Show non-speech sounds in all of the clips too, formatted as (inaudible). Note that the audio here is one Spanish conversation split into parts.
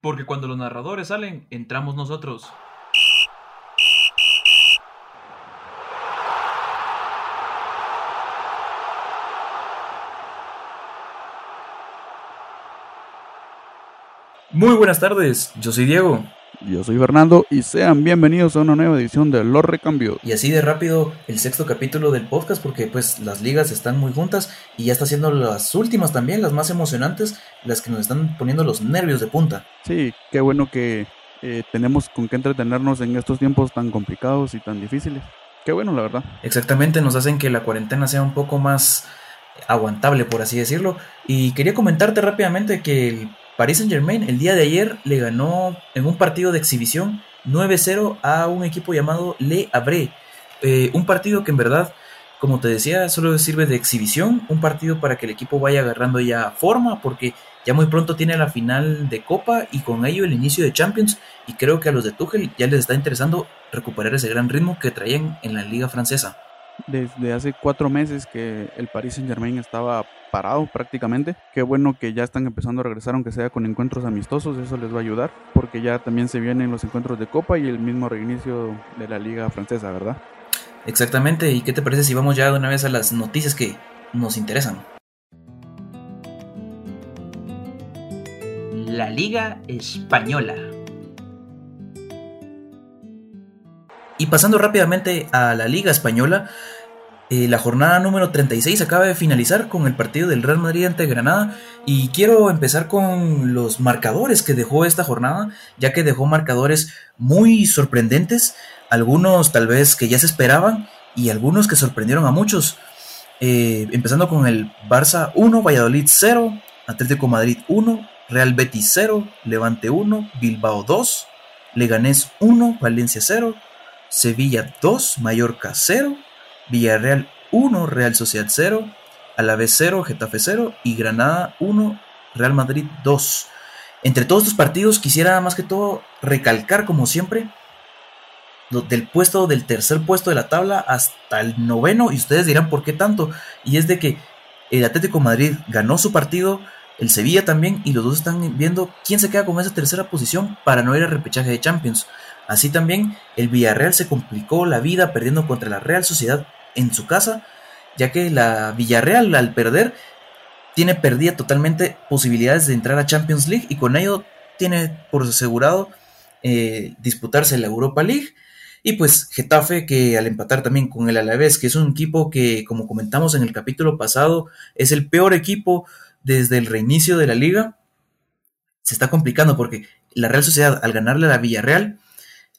Porque cuando los narradores salen, entramos nosotros. Muy buenas tardes, yo soy Diego. Yo soy Fernando y sean bienvenidos a una nueva edición de Los Recambios. Y así de rápido el sexto capítulo del podcast porque pues las ligas están muy juntas y ya está siendo las últimas también, las más emocionantes, las que nos están poniendo los nervios de punta. Sí, qué bueno que eh, tenemos con qué entretenernos en estos tiempos tan complicados y tan difíciles. Qué bueno, la verdad. Exactamente, nos hacen que la cuarentena sea un poco más aguantable, por así decirlo. Y quería comentarte rápidamente que el Paris Saint Germain el día de ayer le ganó en un partido de exhibición 9-0 a un equipo llamado Le Havre. Eh, un partido que en verdad, como te decía, solo sirve de exhibición, un partido para que el equipo vaya agarrando ya forma, porque ya muy pronto tiene la final de Copa y con ello el inicio de Champions, y creo que a los de Tuchel ya les está interesando recuperar ese gran ritmo que traían en la liga francesa desde hace cuatro meses que el Paris Saint Germain estaba parado prácticamente. Qué bueno que ya están empezando a regresar, aunque sea con encuentros amistosos, eso les va a ayudar, porque ya también se vienen los encuentros de Copa y el mismo reinicio de la Liga Francesa, ¿verdad? Exactamente, ¿y qué te parece si vamos ya de una vez a las noticias que nos interesan? La Liga Española. Y pasando rápidamente a la Liga Española, eh, la jornada número 36 acaba de finalizar con el partido del Real Madrid ante Granada y quiero empezar con los marcadores que dejó esta jornada, ya que dejó marcadores muy sorprendentes, algunos tal vez que ya se esperaban y algunos que sorprendieron a muchos. Eh, empezando con el Barça 1, Valladolid 0, Atlético Madrid 1, Real Betis 0, Levante 1, Bilbao 2, Leganés 1, Valencia 0, Sevilla 2, Mallorca 0, Villarreal 1, Real Sociedad 0, Alavés 0, Getafe 0 y Granada 1, Real Madrid 2. Entre todos estos partidos quisiera más que todo recalcar como siempre del puesto del tercer puesto de la tabla hasta el noveno y ustedes dirán por qué tanto y es de que el Atlético Madrid ganó su partido, el Sevilla también y los dos están viendo quién se queda con esa tercera posición para no ir a repechaje de Champions. Así también, el Villarreal se complicó la vida perdiendo contra la Real Sociedad en su casa, ya que la Villarreal al perder tiene perdida totalmente posibilidades de entrar a Champions League y con ello tiene por asegurado eh, disputarse la Europa League. Y pues Getafe que al empatar también con el Alavés, que es un equipo que como comentamos en el capítulo pasado es el peor equipo desde el reinicio de la liga, se está complicando porque la Real Sociedad al ganarle a la Villarreal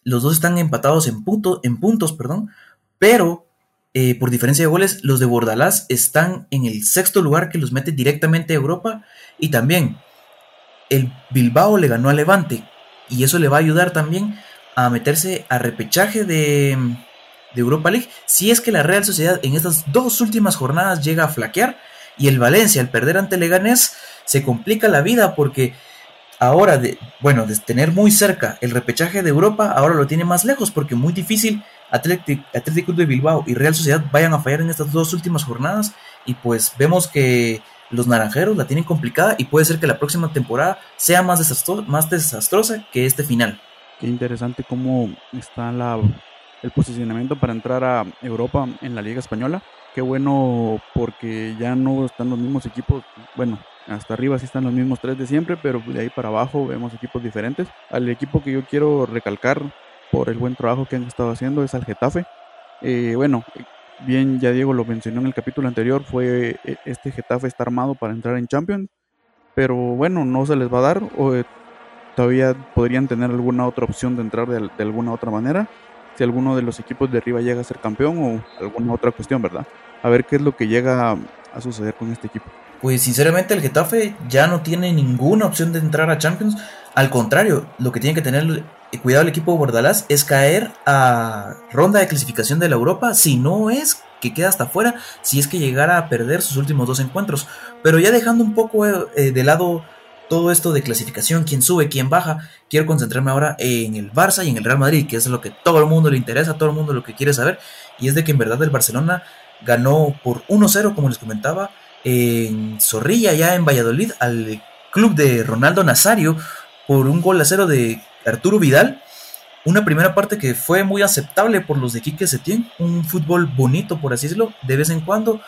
los dos están empatados en, punto, en puntos, perdón, pero eh, por diferencia de goles, los de Bordalás están en el sexto lugar que los mete directamente a Europa. Y también el Bilbao le ganó a Levante. Y eso le va a ayudar también a meterse a repechaje de, de Europa League. Si es que la Real Sociedad en estas dos últimas jornadas llega a flaquear y el Valencia al perder ante Leganés se complica la vida porque ahora de, bueno, de tener muy cerca el repechaje de Europa, ahora lo tiene más lejos porque muy difícil Atlético de Bilbao y Real Sociedad vayan a fallar en estas dos últimas jornadas y pues vemos que los naranjeros la tienen complicada y puede ser que la próxima temporada sea más, más desastrosa que este final. Qué interesante cómo está el posicionamiento para entrar a Europa en la Liga Española. Qué bueno porque ya no están los mismos equipos, bueno, hasta arriba sí están los mismos tres de siempre, pero de ahí para abajo vemos equipos diferentes. Al equipo que yo quiero recalcar por el buen trabajo que han estado haciendo es al Getafe. Eh, bueno, bien ya Diego lo mencionó en el capítulo anterior, fue eh, este Getafe está armado para entrar en Champions, pero bueno, no se les va a dar, o eh, todavía podrían tener alguna otra opción de entrar de, de, alguna otra manera, si alguno de los equipos de arriba llega a ser campeón o alguna otra cuestión, ¿verdad? A ver qué es lo que llega a suceder con este equipo pues sinceramente el Getafe ya no tiene ninguna opción de entrar a Champions. Al contrario, lo que tiene que tener cuidado el equipo de es caer a ronda de clasificación de la Europa, si no es que queda hasta afuera, si es que llegara a perder sus últimos dos encuentros. Pero ya dejando un poco eh, de lado todo esto de clasificación, quién sube, quién baja, quiero concentrarme ahora en el Barça y en el Real Madrid, que es lo que todo el mundo le interesa, todo el mundo lo que quiere saber, y es de que en verdad el Barcelona ganó por 1-0, como les comentaba, en Zorrilla, ya en Valladolid, al club de Ronaldo Nazario por un gol a cero de Arturo Vidal. Una primera parte que fue muy aceptable por los de Quique Setién, un fútbol bonito por así decirlo, de vez en cuando,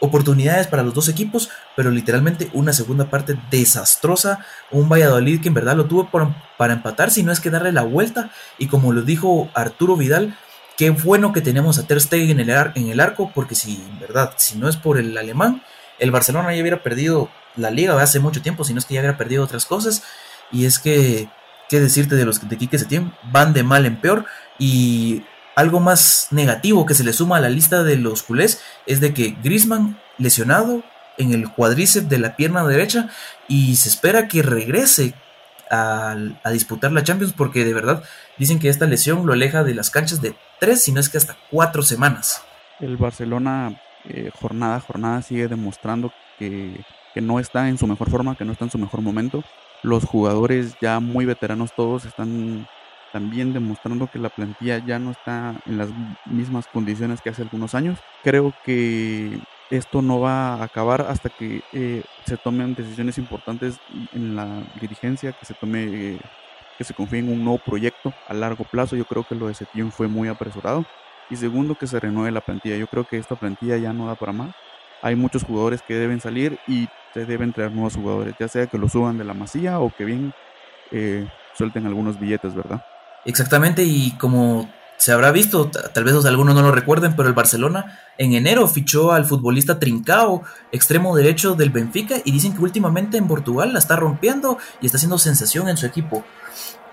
oportunidades para los dos equipos, pero literalmente una segunda parte desastrosa, un Valladolid que en verdad lo tuvo para empatar, si no es que darle la vuelta, y como lo dijo Arturo Vidal, qué bueno que tenemos a Ter Stegen en el, en el arco, porque si en verdad, si no es por el alemán, el Barcelona ya hubiera perdido la liga hace mucho tiempo, si no es que ya hubiera perdido otras cosas, y es que, qué decirte de los de Quique Setién, van de mal en peor, y algo más negativo que se le suma a la lista de los culés es de que Grisman lesionado en el cuadríceps de la pierna derecha y se espera que regrese a, disputar la Champions porque de verdad dicen que esta lesión lo aleja de las canchas de tres, si no es que hasta cuatro semanas. El Barcelona eh, jornada a jornada sigue demostrando que, no está en su mejor forma, que no está en su mejor momento. Los jugadores ya muy veteranos todos están también demostrando que la plantilla ya no está en las mismas condiciones que hace algunos años. Creo que esto no va a acabar hasta que eh, se tomen decisiones importantes en la dirigencia, que se tome, que se confíe en un nuevo proyecto a largo plazo. Yo creo que lo de Setién fue muy apresurado. Y segundo, que se renueve la plantilla. Yo creo que esta plantilla ya no da para más. Hay muchos jugadores que deben salir y se deben traer nuevos jugadores, ya sea que lo suban de la masía o que bien eh, suelten algunos billetes, ¿verdad? Exactamente, y como se habrá visto, tal vez algunos no lo recuerden, pero el Barcelona en enero fichó al futbolista Trincao, extremo derecho del Benfica, y dicen que últimamente en Portugal la está rompiendo y está haciendo sensación en su equipo.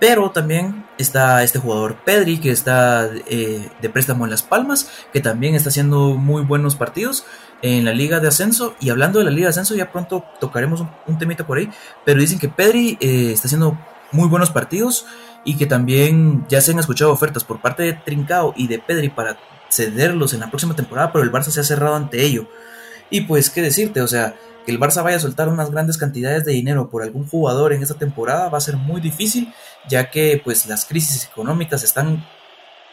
Pero también está este jugador Pedri, que está eh, de préstamo en Las Palmas, que también está haciendo muy buenos partidos en la Liga de Ascenso. Y hablando de la Liga de Ascenso, ya pronto tocaremos un, temita por ahí. Pero dicen que Pedri eh, está haciendo muy buenos partidos y que también ya se han escuchado ofertas por parte de Trincao y de Pedri para cederlos en la próxima temporada, pero el Barça se ha cerrado ante ello. Y pues, ¿qué decirte? O sea, que el Barça vaya a soltar unas grandes cantidades de dinero por algún jugador en esta temporada va a ser muy difícil, ya que pues las crisis económicas están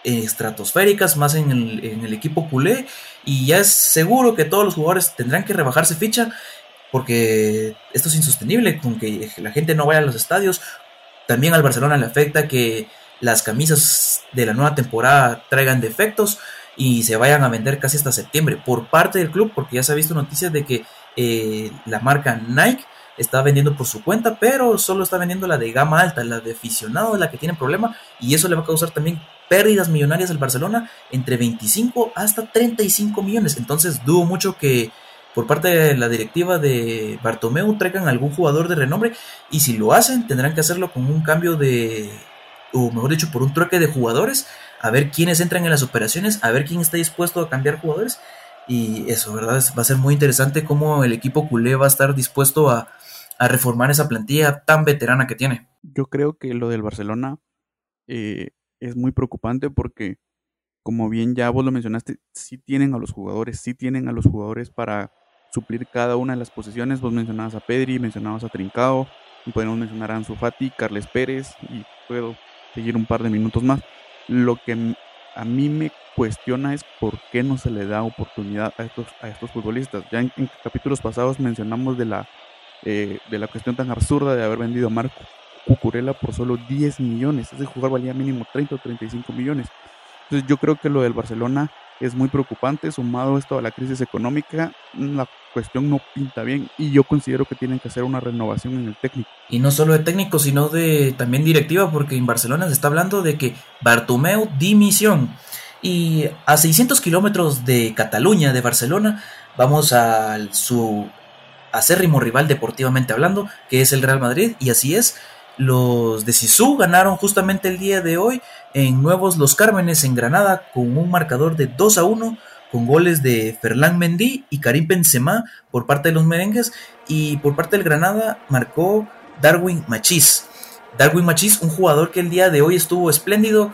estratosféricas más en el, en el equipo culé y ya es seguro que todos los jugadores tendrán que rebajarse ficha porque esto es insostenible con que la gente no vaya a los estadios. También al Barcelona le afecta que las camisas de la nueva temporada traigan defectos y se vayan a vender casi hasta septiembre por parte del club, porque ya se ha visto noticias de que eh, la marca Nike está vendiendo por su cuenta, pero solo está vendiendo la de gama alta, la de aficionado es la que tiene problema y eso le va a causar también pérdidas millonarias al Barcelona entre 25 hasta 35 millones. Entonces dudo mucho que por parte de la directiva de Bartomeu traigan algún jugador de renombre y si lo hacen tendrán que hacerlo con un cambio de, o mejor dicho, por un trueque de jugadores, a ver quiénes entran en las operaciones, a ver quién está dispuesto a cambiar jugadores y eso, ¿verdad? Va a ser muy interesante cómo el equipo culé va a estar dispuesto a, reformar esa plantilla tan veterana que tiene. Yo creo que lo del Barcelona eh, es muy preocupante porque, como bien ya vos lo mencionaste, sí tienen a los jugadores, sí tienen a los jugadores para suplir cada una de las posiciones. Vos mencionabas a Pedri, mencionabas a Trincao, y podemos mencionar a Ansu Fati, Carles Pérez, y puedo seguir un par de minutos más. Lo que a mí me cuestiona es por qué no se le da oportunidad a estos, a estos futbolistas. Ya en, capítulos pasados mencionamos de la, eh, de la cuestión tan absurda de haber vendido a Marco Cucurella por solo 10 millones. Ese jugador valía mínimo 30 o 35 millones. Entonces yo creo que lo del Barcelona es muy preocupante, sumado esto a la crisis económica, la cuestión no pinta bien y yo considero que tienen que hacer una renovación en el técnico. Y no solo de técnico, sino de también directiva, porque en Barcelona se está hablando de que Bartomeu dimisión. Y a 600 kilómetros de Cataluña, de Barcelona, vamos a su acérrimo rival deportivamente hablando, que es el Real Madrid, y así es, los de Sisu ganaron justamente el día de hoy en Nuevos Los Cármenes en Granada con un marcador de 2 a 1 con goles de Ferland Mendy y Karim Benzema por parte de los merengues y por parte del Granada marcó Darwin Machís. Darwin Machís, un jugador que el día de hoy estuvo espléndido,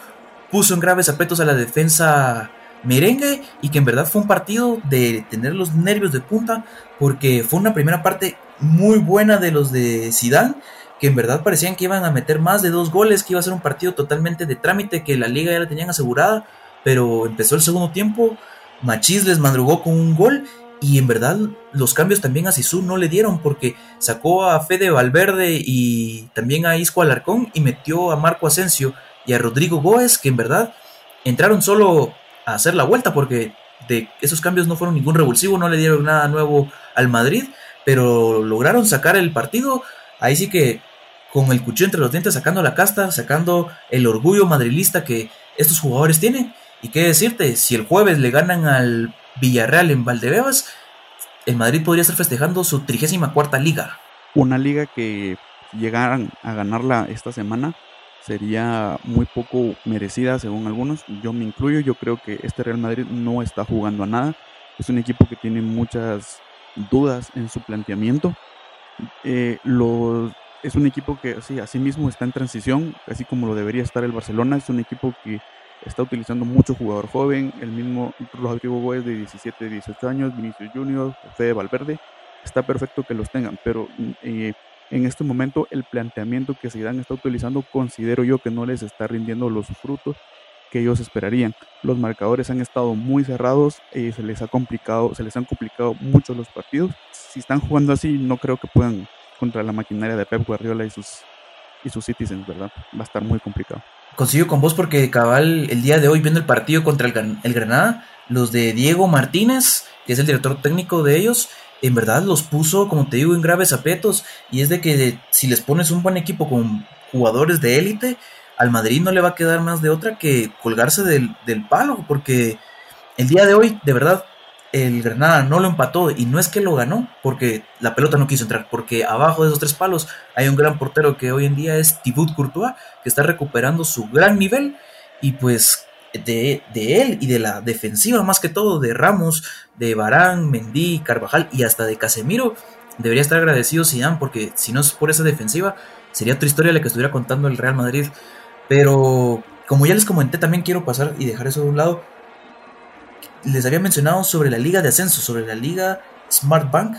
puso en graves apetos a la defensa merengue y que en verdad fue un partido de tener los nervios de punta porque fue una primera parte muy buena de los de Zidane que en verdad parecían que iban a meter más de dos goles, que iba a ser un partido totalmente de trámite, que la liga ya la tenían asegurada, pero empezó el segundo tiempo, Machís les madrugó con un gol y en verdad los cambios también a Sisu no le dieron porque sacó a Fede Valverde y también a Isco Alarcón y metió a Marco Asensio y a Rodrigo Góez que en verdad entraron solo a hacer la vuelta porque de esos cambios no fueron ningún revulsivo, no le dieron nada nuevo al Madrid, pero lograron sacar el partido. Ahí sí que con el cuchillo entre los dientes, sacando la casta, sacando el orgullo madrilista que estos jugadores tienen. Y qué decirte, si el jueves le ganan al Villarreal en Valdebebas, el Madrid podría estar festejando su 34 liga. Una liga que llegaran a ganarla esta semana sería muy poco merecida según algunos. Yo me incluyo, yo creo que este Real Madrid no está jugando a nada. Es un equipo que tiene muchas dudas en su planteamiento. Eh, es un equipo que sí, así mismo está en transición, así como lo debería estar el Barcelona. Es un equipo que está utilizando mucho jugador joven, el mismo Rodrigo Gómez de 17, 18 años, Vinicius Junior, Fede Valverde, está perfecto que los tengan, pero eh, en este momento el planteamiento que Zidane está utilizando considero yo que no les está rindiendo los frutos que ellos esperarían. Los marcadores han estado muy cerrados, y eh, se les ha complicado, se les han complicado mucho los partidos. Si están jugando así, no creo que puedan contra la maquinaria de Pep Guardiola y sus y sus Citizens, ¿verdad? Va a estar muy complicado. Consigo con vos porque cabal el día de hoy viendo el partido contra el, el Granada, los de Diego Martínez, que es el director técnico de ellos, en verdad los puso, como te digo, en graves apetos. Y es de que si les pones un buen equipo con jugadores de élite, al Madrid no le va a quedar más de otra que colgarse del, del palo, porque el día de hoy, de verdad, el Granada no lo empató y no es que lo ganó porque la pelota no quiso entrar, porque abajo de esos tres palos hay un gran portero que hoy en día es Thibaut Courtois, que está recuperando su gran nivel y pues de, él y de la defensiva más que todo, de Ramos, de Barán, Mendy, Carvajal y hasta de Casemiro, debería estar agradecido Zidane porque si no es por esa defensiva sería otra historia la que estuviera contando el Real Madrid, pero como ya les comenté también quiero pasar y dejar eso de un lado les había mencionado sobre la liga de ascenso, sobre la liga Smart Bank.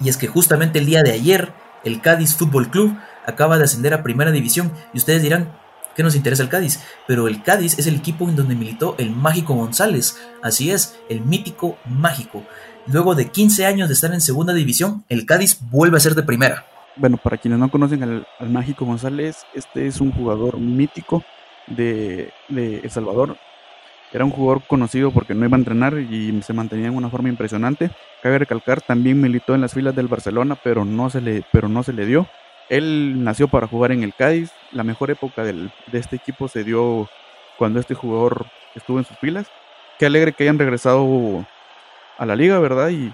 Y es que justamente el día de ayer, el Cádiz Fútbol Club acaba de ascender a primera división. Y ustedes dirán, ¿qué nos interesa el Cádiz? Pero el Cádiz es el equipo en donde militó el Mágico González. Así es, el mítico Mágico. Luego de 15 años de estar en segunda división, el Cádiz vuelve a ser de primera. Bueno, para quienes no conocen al, Mágico González, este es un jugador mítico de, de El Salvador. Era un jugador conocido porque no iba a entrenar y se mantenía en una forma impresionante. Cabe recalcar, también militó en las filas del Barcelona, pero no se le, pero no se le dio. Él nació para jugar en el Cádiz. La mejor época de este equipo se dio cuando este jugador estuvo en sus filas. Qué alegre que hayan regresado a la liga, ¿verdad? Y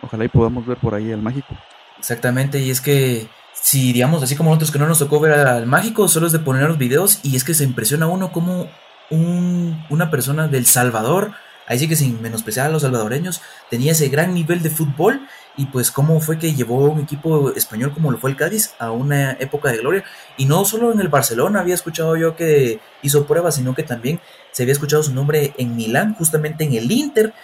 ojalá y podamos ver por ahí al mágico. Exactamente, y es que si digamos así como nosotros que no nos tocó ver al mágico, solo es de poner los videos y es que se impresiona uno como una persona del Salvador, ahí sí que sin menospreciar a los salvadoreños, tenía ese gran nivel de fútbol y pues cómo fue que llevó un equipo español como lo fue el Cádiz a una época de gloria. Y no solo en el Barcelona había escuchado yo que hizo pruebas, sino que también se había escuchado su nombre en Milán, justamente en el Inter,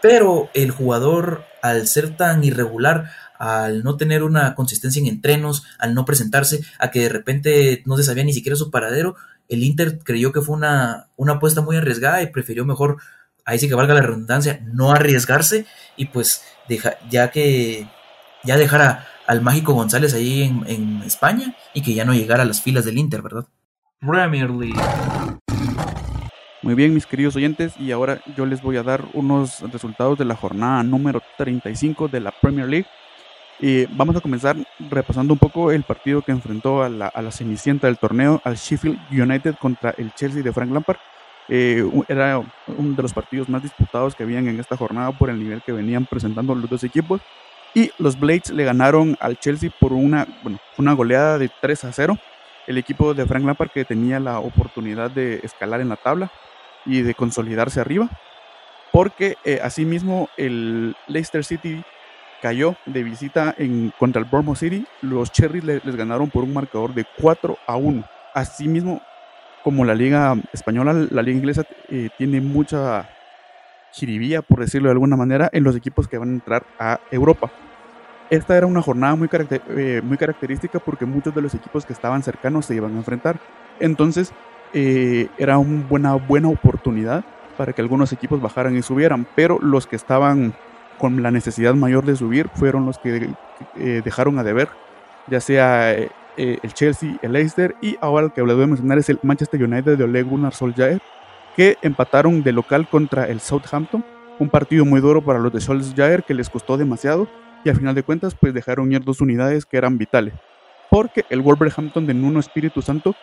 pero el jugador al ser tan irregular, al no tener una consistencia en entrenos, al no presentarse, a que de repente no se sabía ni siquiera su paradero, el Inter creyó que fue una, una apuesta muy arriesgada y prefirió mejor, ahí sí que valga la redundancia, no arriesgarse y pues deja, ya que ya dejara al mágico González ahí en, en España y que ya no llegara a las filas del Inter, ¿verdad? Premier League. Muy bien, mis queridos oyentes, y ahora yo les voy a dar unos resultados de la jornada número 35 de la Premier League. Y vamos a comenzar repasando un poco el partido que enfrentó a la, a cenicienta del torneo, al Sheffield United contra el Chelsea de Frank Lampard. Eh, era uno de los partidos más disputados que habían en esta jornada por el nivel que venían presentando los dos equipos. Y los Blades le ganaron al Chelsea por una, bueno, una goleada de 3 a 0. El equipo de Frank Lampard que tenía la oportunidad de escalar en la tabla y de consolidarse arriba. Porque eh, asimismo el Leicester City cayó de visita en, contra el Bournemouth City. Los Cherries les ganaron por un marcador de 4 a 1. Asimismo, como la liga española, la liga inglesa eh, tiene mucha chiribía, por decirlo de alguna manera, en los equipos que van a entrar a Europa. Esta era una jornada muy, eh, muy característica porque muchos de los equipos que estaban cercanos se iban a enfrentar. Entonces, eh, era una buena, buena oportunidad para que algunos equipos bajaran y subieran, pero los que estaban con la necesidad mayor de subir fueron los que eh, dejaron a deber, ya sea eh, el Chelsea, el Leicester y ahora el que les voy a mencionar es el Manchester United de Ole Gunnar Solskjaer, que empataron de local contra el Southampton, un partido muy duro para los de Solskjaer que les costó demasiado y al final de cuentas pues dejaron ir dos unidades que eran vitales, porque el Wolverhampton de Nuno Espíritu Santo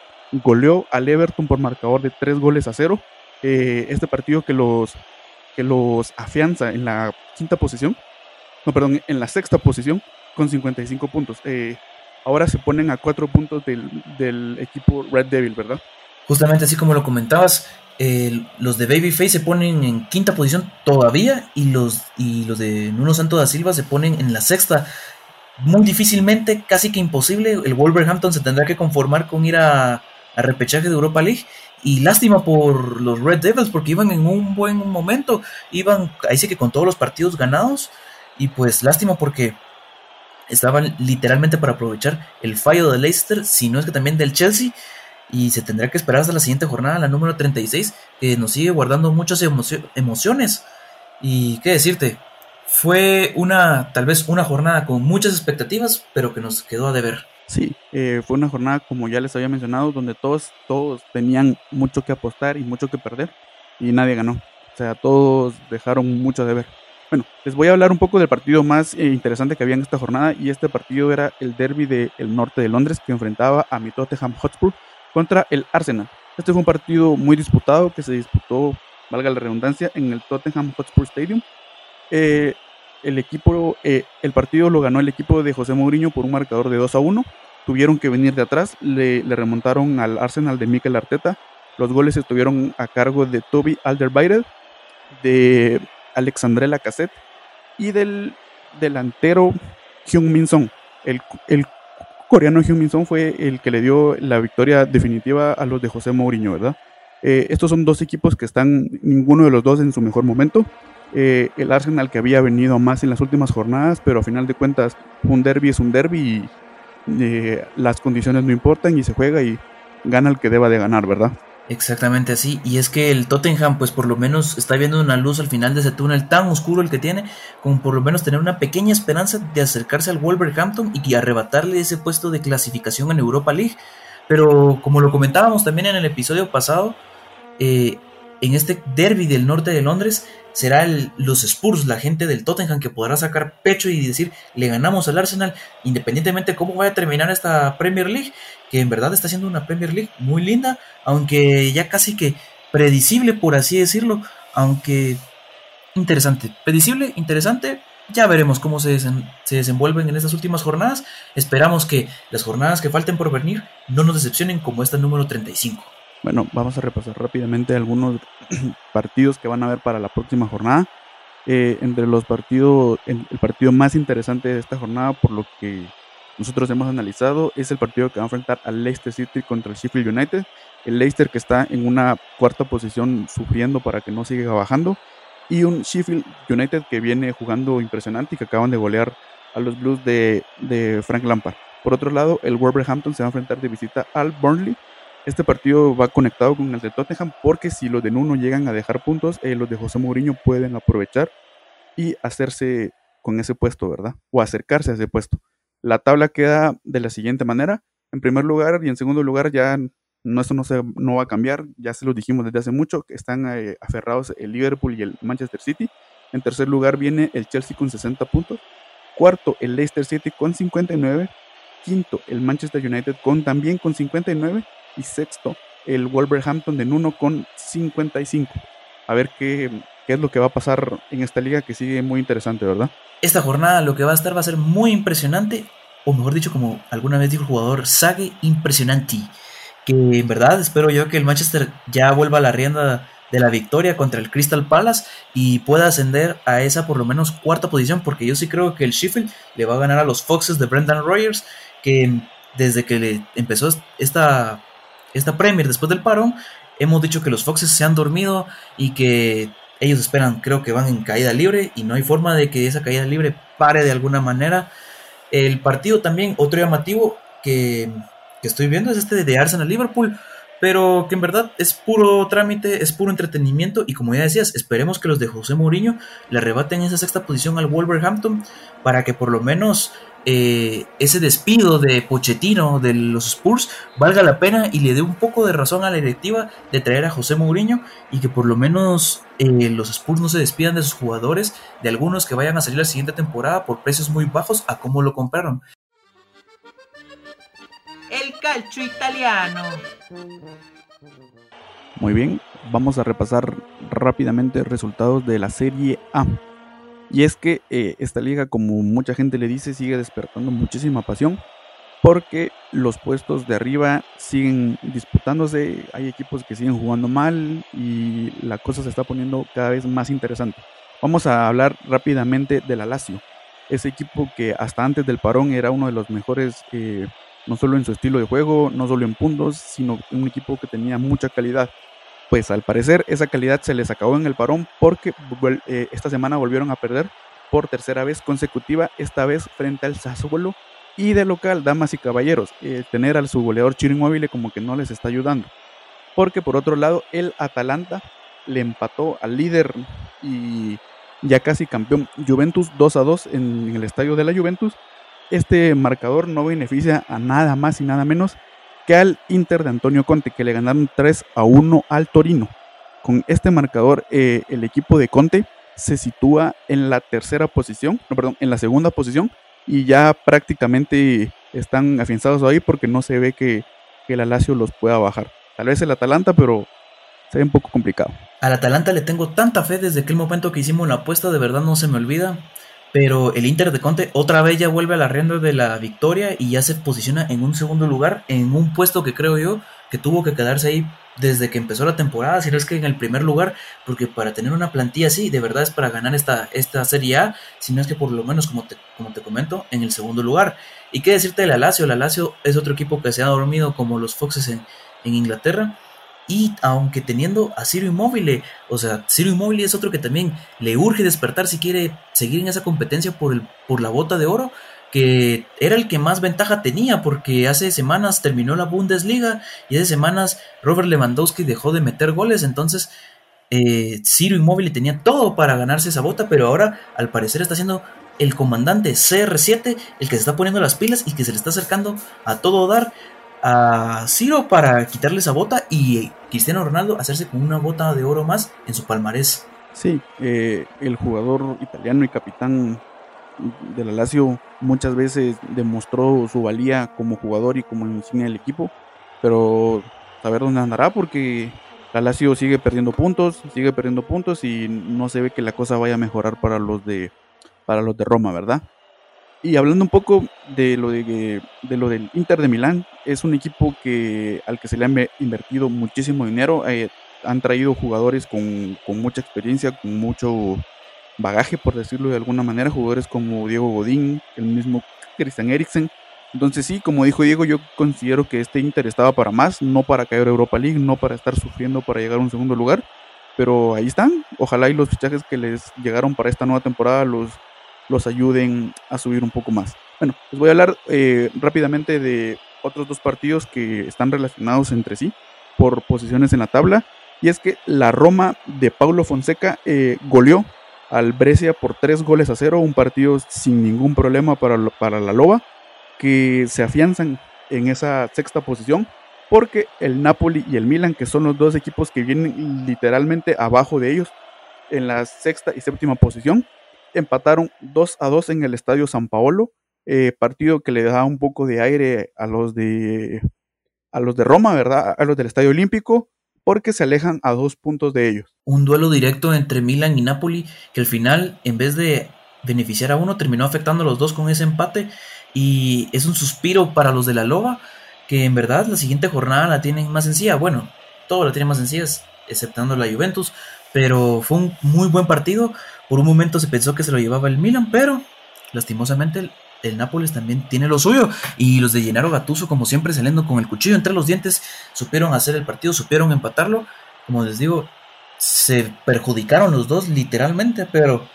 goleó al Everton por marcador de tres goles a cero, este partido que los que los afianza en la quinta posición, no, perdón, en la sexta posición con 55 puntos. Eh, ahora se ponen a cuatro puntos del, equipo Red Devil, ¿verdad? Justamente así como lo comentabas, los de Babyface se ponen en quinta posición todavía y los, y los de Nuno Santo da Silva se ponen en la sexta. Muy difícilmente, casi que imposible, el Wolverhampton se tendrá que conformar con ir a, a repechaje de Europa League y lástima por los Red Devils porque iban en un buen momento. Iban, ahí sí que con todos los partidos ganados. Y pues lástima porque estaban literalmente para aprovechar el fallo de Leicester, si no es que también del Chelsea. Y se tendrá que esperar hasta la siguiente jornada, la número 36, que nos sigue guardando muchas emociones. Y qué decirte, fue una, tal vez una jornada con muchas expectativas, pero que nos quedó a deber. Sí, eh, fue una jornada, como ya les había mencionado, donde todos, todos tenían mucho que apostar y mucho que perder y nadie ganó. O sea, todos dejaron mucho de ver. Bueno, les voy a hablar un poco del partido más eh, interesante que había en esta jornada y este partido era el derby del norte de Londres que enfrentaba a mi Tottenham Hotspur contra el Arsenal. Este fue un partido muy disputado que se disputó, valga la redundancia, en el Tottenham Hotspur Stadium. Eh, el equipo, eh, el partido lo ganó el equipo de José Mourinho por un marcador de 2 a 1. Tuvieron que venir de atrás, le, remontaron al Arsenal de Mikel Arteta. Los goles estuvieron a cargo de Toby Alderweireld, de Alexandre Lacazette y del delantero Hyun Min Song. El, coreano Hyun Min Song fue el que le dio la victoria definitiva a los de José Mourinho, ¿verdad? Eh, estos son dos equipos que están, ninguno de los dos en su mejor momento. Eh, el Arsenal que había venido más en las últimas jornadas, pero a final de cuentas un derby es un derby y eh, las condiciones no importan y se juega y gana el que deba de ganar, ¿verdad? Exactamente así, y es que el Tottenham pues por lo menos está viendo una luz al final de ese túnel tan oscuro el que tiene, como por lo menos tener una pequeña esperanza de acercarse al Wolverhampton y arrebatarle ese puesto de clasificación en Europa League. Pero como lo comentábamos también en el episodio pasado, eh, en este derby del norte de Londres será los Spurs, la gente del Tottenham que podrá sacar pecho y decir le ganamos al Arsenal independientemente de cómo vaya a terminar esta Premier League, que en verdad está siendo una Premier League muy linda, aunque ya casi que predecible por así decirlo, aunque interesante, predecible, interesante. Ya veremos cómo se, se desenvuelven en estas últimas jornadas. Esperamos que las jornadas que falten por venir no nos decepcionen como esta número 35. Bueno, vamos a repasar rápidamente algunos (clears throat) partidos que van a haber para la próxima jornada. Eh, entre los partidos, el partido más interesante de esta jornada, por lo que nosotros hemos analizado, es el partido que va a enfrentar al Leicester City contra el Sheffield United. El Leicester que está en una cuarta posición sufriendo para que no siga bajando. Y un Sheffield United que viene jugando impresionante y que acaban de golear a los Blues de, de Frank Lampard. Por otro lado, el Wolverhampton se va a enfrentar de visita al Burnley este partido va conectado con el de Tottenham porque si los de Nuno llegan a dejar puntos, eh, los de José Mourinho pueden aprovechar y hacerse con ese puesto, ¿verdad? O acercarse a ese puesto. La tabla queda de la siguiente manera. En primer lugar y en segundo lugar ya no, eso no, se, no va a cambiar, ya se lo dijimos desde hace mucho, que están eh, aferrados el Liverpool y el Manchester City. En tercer lugar viene el Chelsea con 60 puntos. Cuarto, el Leicester City con 59. Quinto, el Manchester United con también con 59 y sexto el Wolverhampton de Nuno con 55. A ver qué, qué es lo que va a pasar en esta liga que sigue muy interesante, ¿verdad? Esta jornada lo que va a estar va a ser muy impresionante, o mejor dicho, como alguna vez dijo el jugador, Sage impresionante. Que en verdad espero yo que el Manchester ya vuelva a la rienda de la victoria contra el Crystal Palace y pueda ascender a esa por lo menos cuarta posición, porque yo sí creo que el Sheffield le va a ganar a los Foxes de Brendan Rogers, que desde que le empezó esta esta Premier después del parón, hemos dicho que los Foxes se han dormido y que ellos esperan, creo que van en caída libre y no hay forma de que esa caída libre pare de alguna manera. El partido también, otro llamativo que, estoy viendo es este de Arsenal-Liverpool, pero que en verdad es puro trámite, es puro entretenimiento y como ya decías, esperemos que los de José Mourinho le arrebaten esa sexta posición al Wolverhampton para que por lo menos eh, ese despido de Pochettino de los Spurs valga la pena y le dé un poco de razón a la directiva de traer a José Mourinho y que por lo menos eh, los Spurs no se despidan de sus jugadores, de algunos que vayan a salir la siguiente temporada por precios muy bajos a como lo compraron. El calcio italiano. Muy bien, vamos a repasar rápidamente resultados de la Serie A. Y es que eh, esta liga, como mucha gente le dice, sigue despertando muchísima pasión porque los puestos de arriba siguen disputándose, hay equipos que siguen jugando mal y la cosa se está poniendo cada vez más interesante. Vamos a hablar rápidamente del Alacio, ese equipo que hasta antes del parón era uno de los mejores, eh, no solo en su estilo de juego, no solo en puntos, sino un equipo que tenía mucha calidad. Pues al parecer esa calidad se les acabó en el parón porque eh, esta semana volvieron a perder por tercera vez consecutiva, esta vez frente al Sassuolo y de local, damas y caballeros, tener al su goleador Chiro Inmóvil como que no les está ayudando. Porque por otro lado, el Atalanta le empató al líder y ya casi campeón Juventus 2 a 2 en, en el estadio de la Juventus. Este marcador no beneficia a nada más y nada menos que al Inter de Antonio Conte, que le ganaron 3 a 1 al Torino. Con este marcador, eh, el equipo de Conte se sitúa en la tercera posición, no, perdón, en la segunda posición, y ya prácticamente están afianzados ahí porque no se ve que, que el Alacio los pueda bajar. Tal vez el Atalanta, pero se ve un poco complicado. Al Atalanta le tengo tanta fe desde aquel momento que hicimos la apuesta, de verdad no se me olvida. Pero el Inter de Conte otra vez ya vuelve a la rienda de la victoria y ya se posiciona en un segundo lugar, en un puesto que creo yo que tuvo que quedarse ahí desde que empezó la temporada, si no es que en el primer lugar, porque para tener una plantilla así, de verdad es para ganar esta, esta Serie A, si no es que por lo menos, como te, como te comento, en el segundo lugar. Y qué decirte del Alacio, el Alacio es otro equipo que se ha dormido como los Foxes en, en Inglaterra, y aunque teniendo a Ciro Immobile, o sea, Ciro Immobile es otro que también le urge despertar si quiere seguir en esa competencia por, el, por la bota de oro, que era el que más ventaja tenía, porque hace semanas terminó la Bundesliga y hace semanas Robert Lewandowski dejó de meter goles, entonces eh, Ciro Immobile tenía todo para ganarse esa bota, pero ahora al parecer está siendo el comandante CR7 el que se está poniendo las pilas y que se le está acercando a todo dar a Ciro para quitarle esa bota y Cristiano Ronaldo hacerse con una bota de oro más en su palmarés. Sí, eh, el jugador italiano y capitán de la Lazio muchas veces demostró su valía como jugador y como insignia del equipo, pero saber dónde andará porque la Lazio sigue perdiendo puntos, sigue perdiendo puntos y no se ve que la cosa vaya a mejorar para los de para los de Roma, ¿verdad? Y hablando un poco de lo, de, de, lo del Inter de Milán, es un equipo que, al que se le ha invertido muchísimo dinero. Eh, han traído jugadores con, con, mucha experiencia, con mucho bagaje, por decirlo de alguna manera. Jugadores como Diego Godín, el mismo Christian Eriksen. Entonces sí, como dijo Diego, yo considero que este Inter estaba para más, no para caer a Europa League, no para estar sufriendo para llegar a un segundo lugar. Pero ahí están. Ojalá y los fichajes que les llegaron para esta nueva temporada los los ayuden a subir un poco más. Bueno, les voy a hablar eh, rápidamente de otros dos partidos que están relacionados entre sí por posiciones en la tabla. Y es que la Roma de Paulo Fonseca eh, goleó al Brescia por tres goles a cero, un partido sin ningún problema para, para la Loba, que se afianzan en esa sexta posición, porque el Napoli y el Milan, que son los dos equipos que vienen literalmente abajo de ellos, en la sexta y séptima posición, empataron 2 a 2 en el Estadio San Paolo, eh, partido que le da un poco de aire a los de a los de Roma, ¿verdad? A los del Estadio Olímpico, porque se alejan a dos puntos de ellos. Un duelo directo entre Milan y Napoli que al final, en vez de beneficiar a uno, terminó afectando a los dos con ese empate y es un suspiro para los de la Loba, que en verdad la siguiente jornada la tienen más sencilla. Bueno, todo la tienen más sencilla, exceptando la Juventus, pero fue un muy buen partido. Por un momento se pensó que se lo llevaba el Milan, pero lastimosamente el, Nápoles también tiene lo suyo. Y los de Gennaro Gattuso, como siempre, saliendo con el cuchillo entre los dientes, supieron hacer el partido, supieron empatarlo. Como les digo, se perjudicaron los dos literalmente, pero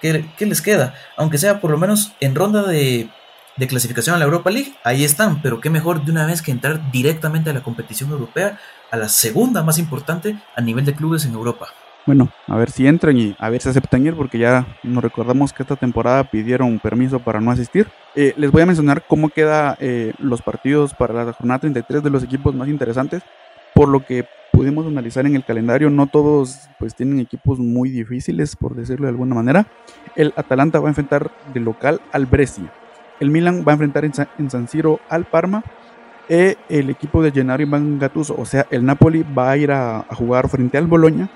¿qué, les queda? Aunque sea por lo menos en ronda de de clasificación a la Europa League, ahí están, pero qué mejor de una vez que entrar directamente a la competición europea, a la segunda más importante a nivel de clubes en Europa. Bueno, a ver si entran y a ver si aceptan ir, porque ya nos recordamos que esta temporada pidieron permiso para no asistir. Eh, les voy a mencionar cómo quedan eh, los partidos para la jornada 33 de los equipos más interesantes, por lo que pudimos analizar en el calendario, no todos pues tienen equipos muy difíciles, por decirlo de alguna manera. El Atalanta va a enfrentar de local al Brescia. El Milan va a enfrentar en San, Siro al Parma. E el equipo de Gennaro Iván Gattuso, o sea, el Napoli va a ir a, jugar frente al Boloña.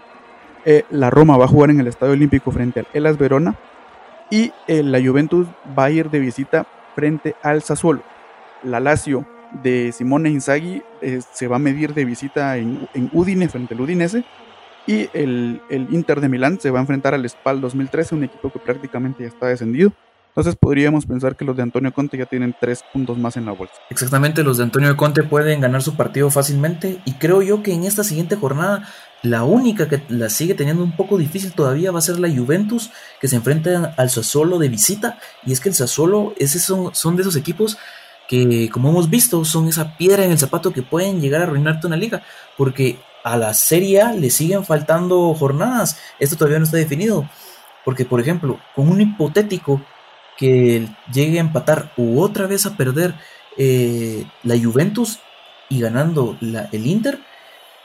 E la Roma va a jugar en el Estadio Olímpico frente al Elas Verona. Y eh, la Juventus va a ir de visita frente al Sassuolo. La Lazio de Simone Inzaghi eh, se va a medir de visita en, Udine frente al Udinese. Y el, el, Inter de Milán se va a enfrentar al Spal 2013, un equipo que prácticamente ya está descendido. Entonces podríamos pensar que los de Antonio Conte ya tienen tres puntos más en la bolsa. Exactamente, los de Antonio Conte pueden ganar su partido fácilmente y creo yo que en esta siguiente jornada la única que la sigue teniendo un poco difícil todavía va a ser la Juventus que se enfrenta al Sassuolo de visita y es que el Sassuolo son de esos equipos que como hemos visto son esa piedra en el zapato que pueden llegar a arruinarte una liga porque a la Serie A le siguen faltando jornadas. Esto todavía no está definido. Porque, por ejemplo, con un hipotético que llegue a empatar u otra vez a perder eh, la Juventus y ganando la, el Inter,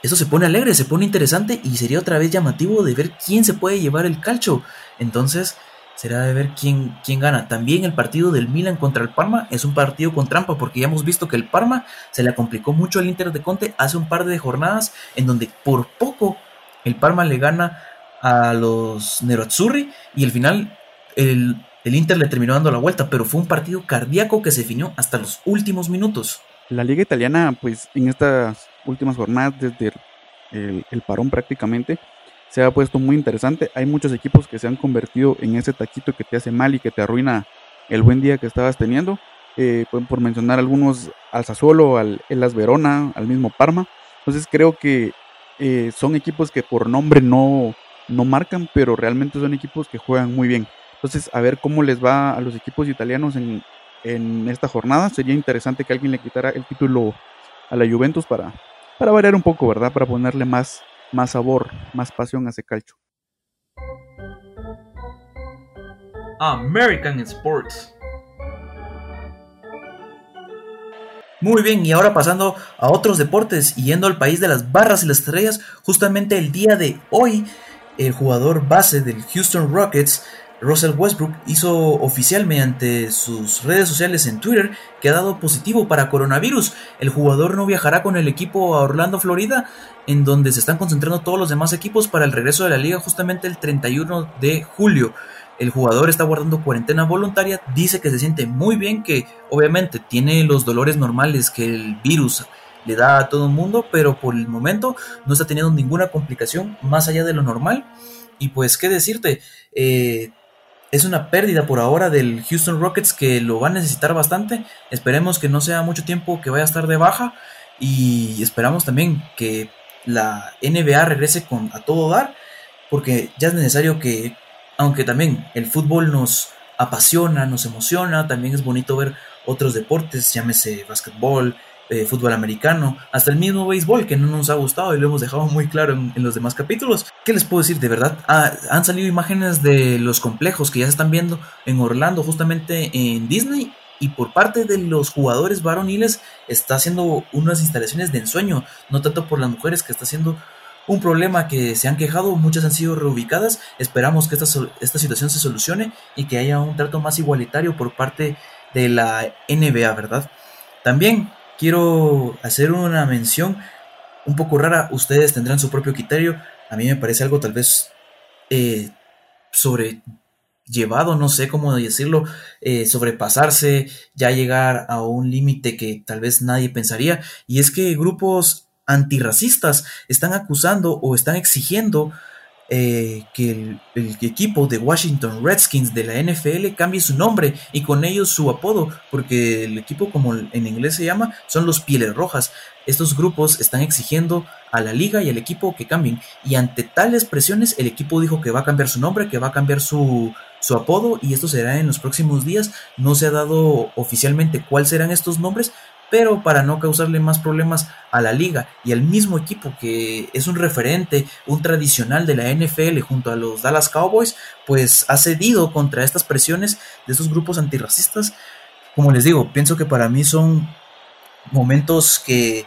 eso se pone alegre, se pone interesante y sería otra vez llamativo de ver quién se puede llevar el calcho. Entonces, será de ver quién, quién gana. También el partido del Milan contra el Parma es un partido con trampa porque ya hemos visto que el Parma se le complicó mucho al Inter de Conte hace un par de jornadas en donde por poco el Parma le gana a los Nerazzurri y al final el el Inter le terminó dando la vuelta, pero fue un partido cardíaco que se definió hasta los últimos minutos. La liga italiana, pues en estas últimas jornadas, desde el, parón prácticamente, se ha puesto muy interesante. Hay muchos equipos que se han convertido en ese taquito que te hace mal y que te arruina el buen día que estabas teniendo. Eh, por mencionar algunos, al Sassuolo, al Elas Verona, al mismo Parma. Entonces creo que eh, son equipos que por nombre no, no marcan, pero realmente son equipos que juegan muy bien. Entonces, a ver cómo les va a los equipos italianos en, esta jornada. Sería interesante que alguien le quitara el título a la Juventus para, para variar un poco, ¿verdad? Para ponerle más, más sabor, más pasión a ese calcho. American Sports. Muy bien, y ahora pasando a otros deportes yendo al país de las barras y las estrellas, justamente el día de hoy, el jugador base del Houston Rockets Russell Westbrook hizo oficial mediante sus redes sociales en Twitter que ha dado positivo para coronavirus. El jugador no viajará con el equipo a Orlando, Florida, en donde se están concentrando todos los demás equipos para el regreso de la liga justamente el 31 de julio. El jugador está guardando cuarentena voluntaria, dice que se siente muy bien, que obviamente tiene los dolores normales que el virus le da a todo el mundo, pero por el momento no está teniendo ninguna complicación más allá de lo normal. Y pues, ¿qué decirte? Eh, es una pérdida por ahora del Houston Rockets que lo va a necesitar bastante. Esperemos que no sea mucho tiempo que vaya a estar de baja y esperamos también que la NBA regrese con a todo dar porque ya es necesario que aunque también el fútbol nos apasiona, nos emociona, también es bonito ver otros deportes, llámese básquetbol, fútbol americano, hasta el mismo béisbol que no nos ha gustado y lo hemos dejado muy claro en, los demás capítulos. ¿Qué les puedo decir? De verdad, ah, han salido imágenes de los complejos que ya se están viendo en Orlando, justamente en Disney, y por parte de los jugadores varoniles está haciendo unas instalaciones de ensueño, no tanto por las mujeres que está haciendo un problema que se han quejado, muchas han sido reubicadas, esperamos que esta, esta situación se solucione y que haya un trato más igualitario por parte de la NBA, ¿verdad? También quiero hacer una mención un poco rara. Ustedes tendrán su propio criterio. A mí me parece algo tal vez eh, sobrellevado, no sé cómo decirlo, eh, sobrepasarse, ya llegar a un límite que tal vez nadie pensaría. Y es que grupos antirracistas están acusando o están exigiendo eh, que el, equipo de Washington Redskins de la NFL cambie su nombre y con ellos su apodo, porque el equipo como en inglés se llama son los Pieles Rojas. estos grupos están exigiendo a la liga y al equipo que cambien. Y ante tales presiones, el equipo dijo que va a cambiar su nombre, que va a cambiar su, su apodo, y esto será en los próximos días. No se ha dado oficialmente cuáles serán estos nombres, pero para no causarle más problemas a la liga y al mismo equipo que es un referente, un tradicional de la NFL junto a los Dallas Cowboys, pues ha cedido contra estas presiones de estos grupos antirracistas. Como les digo, pienso que para mí son momentos que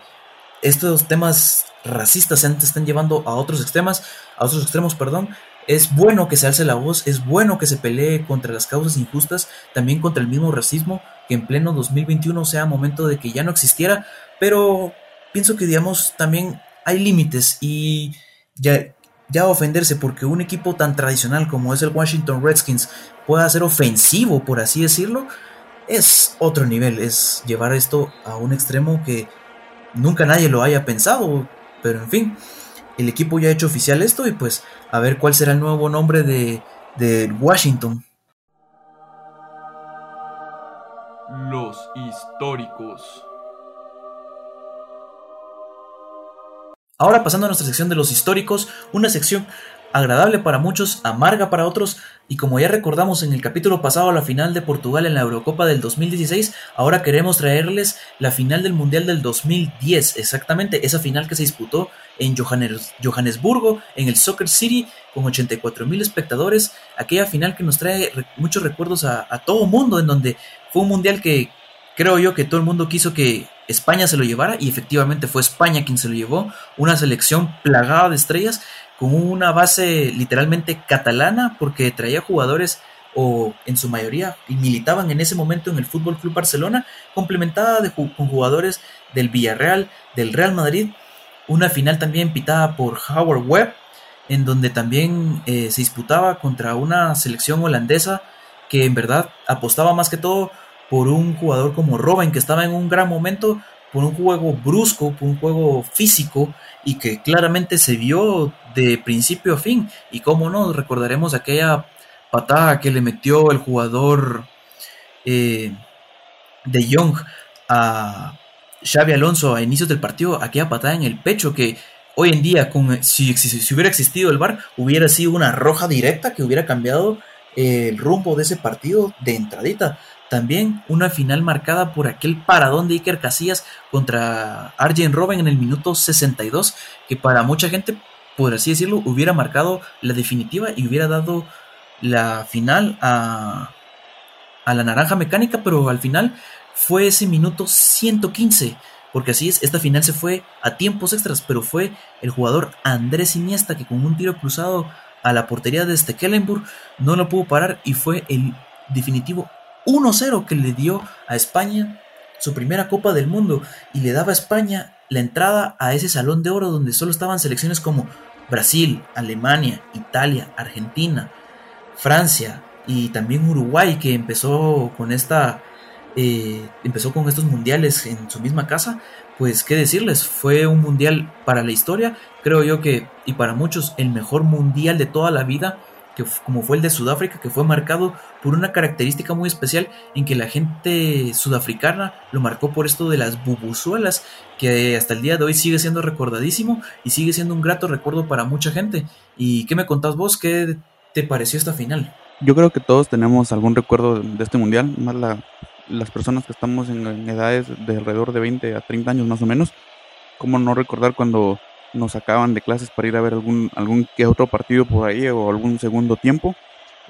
estos temas racistas se están llevando a otros extremos, a otros extremos, perdón. Es bueno que se alce la voz, es bueno que se pelee contra las causas injustas, también contra el mismo racismo, que en pleno 2021 sea momento de que ya no existiera, pero pienso que digamos también hay límites y ya, ya ofenderse porque un equipo tan tradicional como es el Washington Redskins pueda ser ofensivo, por así decirlo, es otro nivel, es llevar esto a un extremo que nunca nadie lo haya pensado, pero en fin, el equipo ya ha hecho oficial esto y pues a ver cuál será el nuevo nombre de, de Washington. Los históricos. Ahora pasando a nuestra sección de los históricos, una sección agradable para muchos, amarga para otros, y como ya recordamos en el capítulo pasado la final de Portugal en la Eurocopa del 2016, ahora queremos traerles la final del Mundial del 2010, exactamente esa final que se disputó en Johannesburgo, en el Soccer City, con 84 mil espectadores, aquella final que nos trae muchos recuerdos a, a todo mundo, en donde fue un Mundial que creo yo que todo el mundo quiso que España se lo llevara, y efectivamente fue España quien se lo llevó, una selección plagada de estrellas, con una base literalmente catalana porque traía jugadores o en su mayoría militaban en ese momento en el Fútbol Club Barcelona, complementada de, con jugadores del Villarreal, del Real Madrid, una final también pitada por Howard Webb, en donde también eh, se disputaba contra una selección holandesa que en verdad apostaba más que todo por un jugador como Robin, que estaba en un gran momento, por un juego brusco, por un juego físico y que claramente se vio de principio a fin. Y cómo no, recordaremos aquella patada que le metió el jugador eh, de Young a Xavi Alonso a inicios del partido, aquella patada en el pecho que hoy en día, con, si, si, hubiera existido el VAR, hubiera sido una roja directa que hubiera cambiado el rumbo de ese partido de entradita. También una final marcada por aquel paradón de Iker Casillas contra Arjen Robben en el minuto 62, que para mucha gente, por así decirlo, hubiera marcado la definitiva y hubiera dado la final a, a la naranja mecánica, pero al final fue ese minuto 115, porque así es, esta final se fue a tiempos extras, pero fue el jugador Andrés Iniesta que con un tiro cruzado a la portería de Stekelenburg no lo pudo parar y fue el definitivo 1-0 que le dio a España su primera Copa del Mundo y le daba a España la entrada a ese salón de oro donde solo estaban selecciones como Brasil, Alemania, Italia, Argentina, Francia y también Uruguay que empezó con esta eh, empezó con estos mundiales en su misma casa. Pues qué decirles fue un mundial para la historia. Creo yo que y para muchos el mejor mundial de toda la vida que como fue el de Sudáfrica, que fue marcado por una característica muy especial en que la gente sudafricana lo marcó por esto de las bubuzuelas, que hasta el día de hoy sigue siendo recordadísimo y sigue siendo un grato recuerdo para mucha gente. ¿Y qué me contás vos? ¿Qué te pareció esta final? Yo creo que todos tenemos algún recuerdo de este mundial, más las personas que estamos en, en edades de alrededor de 20 a 30 años más o menos. ¿Cómo no recordar cuando nos sacaban de clases para ir a ver algún, algún que otro partido por ahí o algún segundo tiempo.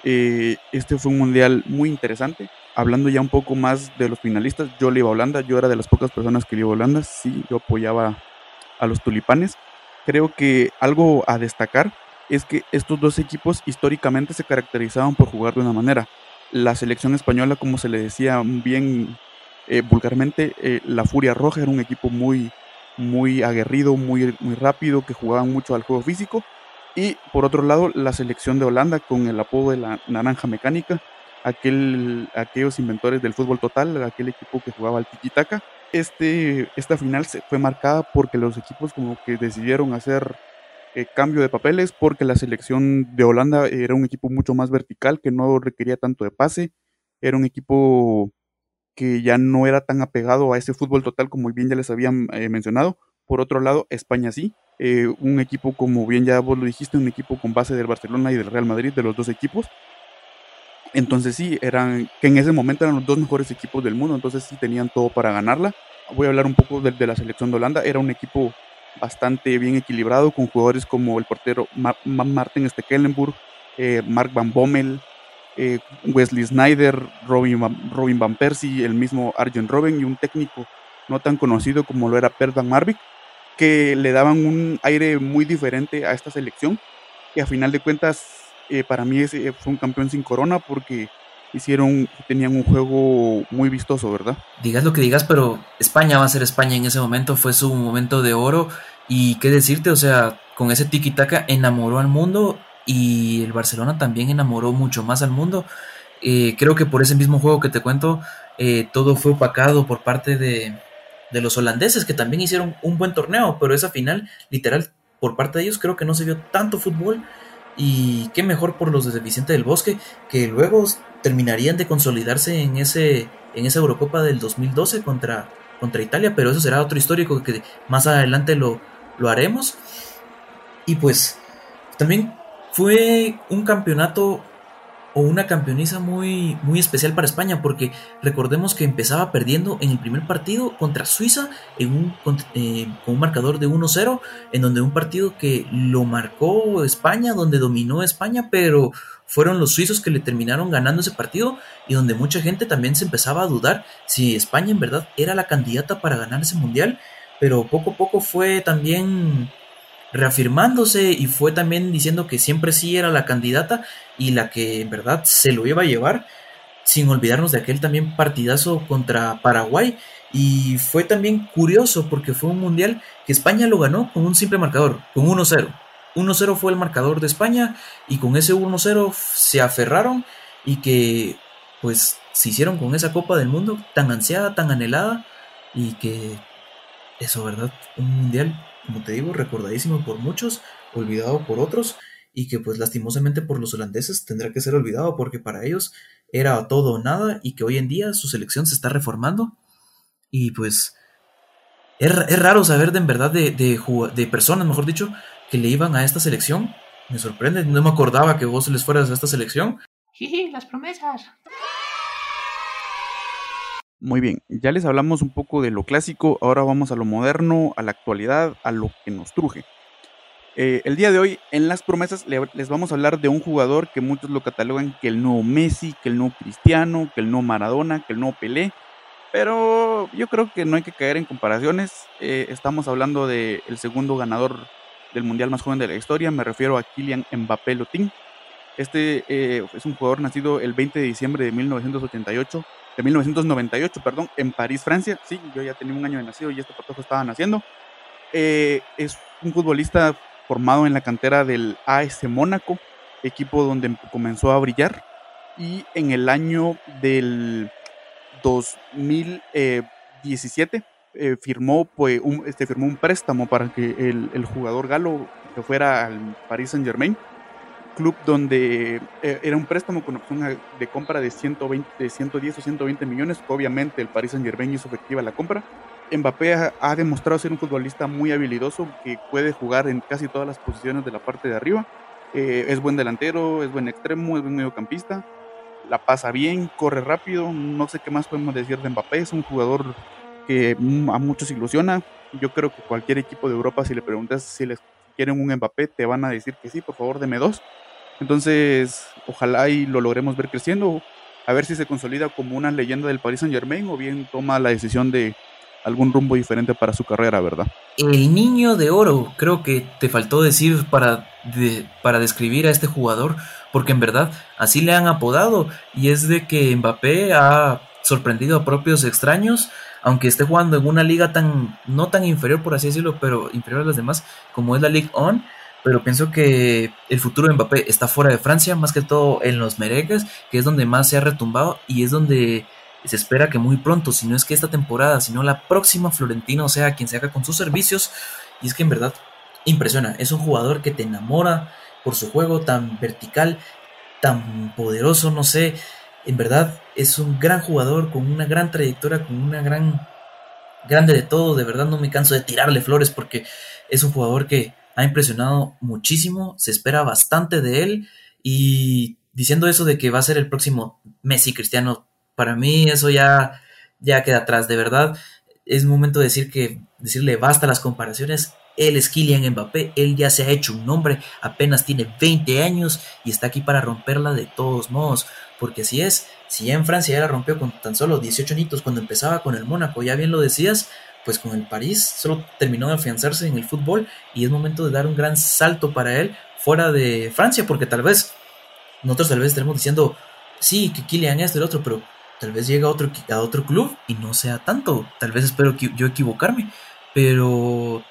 Eh, este fue un mundial muy interesante. Hablando ya un poco más de los finalistas, yo le iba a Holanda, yo era de las pocas personas que le iba a Holanda, sí, yo apoyaba a los tulipanes. Creo que algo a destacar es que estos dos equipos históricamente se caracterizaban por jugar de una manera. La selección española, como se le decía bien eh, vulgarmente, eh, la Furia Roja era un equipo muy, muy aguerrido, muy, muy rápido, que jugaban mucho al juego físico. Y por otro lado, la selección de Holanda con el apodo de la naranja mecánica, aquel, aquellos inventores del fútbol total, aquel equipo que jugaba al tiki-taka. Este, esta final se fue marcada porque los equipos como que decidieron hacer eh, cambio de papeles, porque la selección de Holanda era un equipo mucho más vertical, que no requería tanto de pase, era un equipo que ya no era tan apegado a ese fútbol total como bien ya les habían eh, mencionado. Por otro lado, España sí, eh, un equipo como bien ya vos lo dijiste, un equipo con base del Barcelona y del Real Madrid, de los dos equipos. Entonces sí, eran, que en ese momento eran los dos mejores equipos del mundo, entonces sí tenían todo para ganarla. Voy a hablar un poco de, de la selección de Holanda, era un equipo bastante bien equilibrado, con jugadores como el portero Martin Stekelenburg, eh, Mark Van Bommel, eh, Wesley Snyder, Robin Van, Robin Van Persie, el mismo Arjen Robben y un técnico no tan conocido como lo era Per Van Marvik, que le daban un aire muy diferente a esta selección, que a final de cuentas eh, para mí ese fue un campeón sin corona porque hicieron, tenían un juego muy vistoso, ¿verdad? Digas lo que digas, pero España va a ser España en ese momento, fue su momento de oro y qué decirte, o sea, con ese tiki-taka enamoró al mundo y el Barcelona también enamoró mucho más al mundo. Eh, creo que por ese mismo juego que te cuento, eh, todo fue opacado por parte de, de los holandeses, que también hicieron un buen torneo, pero esa final, literal, por parte de ellos, creo que no se vio tanto fútbol. Y qué mejor por los de Vicente del Bosque, que luego terminarían de consolidarse en, ese, en esa Eurocopa del 2012 contra, contra Italia, pero eso será otro histórico que más adelante lo, lo haremos. Y pues también fue un campeonato o una campeoniza muy, muy especial para España, porque recordemos que empezaba perdiendo en el primer partido contra Suiza en un, eh, con un marcador de 1-0, en donde un partido que lo marcó España, donde dominó España, pero fueron los suizos que le terminaron ganando ese partido y donde mucha gente también se empezaba a dudar si España en verdad era la candidata para ganar ese mundial, pero poco a poco fue también reafirmándose y fue también diciendo que siempre sí era la candidata y la que en verdad se lo iba a llevar, sin olvidarnos de aquel también partidazo contra Paraguay. Y fue también curioso porque fue un mundial que España lo ganó con un simple marcador, con 1-0. 1-0 fue el marcador de España y con ese 1-0 se aferraron y que pues se hicieron con esa Copa del Mundo tan ansiada, tan anhelada y que eso, ¿verdad? Un mundial como te digo, recordadísimo por muchos, olvidado por otros, y que pues lastimosamente por los holandeses tendrá que ser olvidado porque para ellos era todo o nada y que hoy en día su selección se está reformando y pues es, raro saber de en verdad de, de, personas, mejor dicho, que le iban a esta selección. Me sorprende, no me acordaba que vos les fueras a esta selección. Jiji, las promesas. Muy bien, ya les hablamos un poco de lo clásico, ahora vamos a lo moderno, a la actualidad, a lo que nos truje. Eh, el día de hoy, en las promesas, les vamos a hablar de un jugador que muchos lo catalogan que el nuevo Messi, que el nuevo Cristiano, que el nuevo Maradona, que el nuevo Pelé. Pero yo creo que no hay que caer en comparaciones. Eh, estamos hablando del segundo ganador del mundial más joven de la historia. Me refiero a Kylian Mbappé Lotin. Este eh, es un jugador nacido el 20 de diciembre de 1988 de 1998, perdón, en París, Francia. Sí, yo ya tenía un año de nacido y este patojo estaba naciendo. Eh, es un futbolista formado en la cantera del AS Mónaco, equipo donde comenzó a brillar. Y en el año del 2017 eh, firmó, pues, un, este, firmó un préstamo para que el, el jugador galo que fuera al Paris Saint Germain club donde eh, era un préstamo con opción de compra de, 120, 110 o 120 millones. Obviamente el Paris Saint Germain hizo efectiva la compra. Mbappé ha, demostrado ser un futbolista muy habilidoso que puede jugar en casi todas las posiciones de la parte de arriba. Eh, es buen delantero, es buen extremo, es buen mediocampista. La pasa bien, corre rápido. No sé qué más podemos decir de Mbappé. Es un jugador que mm, a muchos ilusiona. Yo creo que cualquier equipo de Europa, si le preguntas si les quieren un Mbappé, te van a decir que sí, por favor, deme dos. Entonces, ojalá y lo logremos ver creciendo, a ver si se consolida como una leyenda del Paris Saint Germain o bien toma la decisión de algún rumbo diferente para su carrera, ¿verdad? El niño de oro, creo que te faltó decir para, para describir a este jugador, porque en verdad así le han apodado, y es de que Mbappé ha sorprendido a propios extraños, aunque esté jugando en una liga tan, no tan inferior por así decirlo, pero inferior a las demás, como es la Ligue 1, pero pienso que el futuro de Mbappé está fuera de Francia, más que todo en los merengues, que es donde más se ha retumbado y es donde se espera que muy pronto, si no es que esta temporada, sino la próxima Florentino sea quien se haga con sus servicios. Y es que en verdad impresiona, es un jugador que te enamora por su juego tan vertical, tan poderoso, no sé. En verdad es un gran jugador con una gran trayectoria, con una gran grande de todo, de verdad no me canso de tirarle flores porque es un jugador que ha impresionado muchísimo, se espera bastante de él. Y diciendo eso de que va a ser el próximo Messi Cristiano, para mí eso ya ya queda atrás, de verdad es momento de decir que decirle basta las comparaciones. Él es Kylian Mbappé, él ya se ha hecho un nombre, apenas tiene 20 años y está aquí para romperla de todos modos, porque así es, si en Francia ya la rompió con tan solo 18 añitos cuando empezaba con el Mónaco, ya bien lo decías, pues con el París solo terminó de afianzarse en el fútbol y es momento de dar un gran salto para él fuera de Francia, porque tal vez nosotros tal vez estaremos diciendo, sí, que Kylian es el otro, pero tal vez llegue a otro, a otro club y no sea tanto, tal vez espero yo equivocarme, pero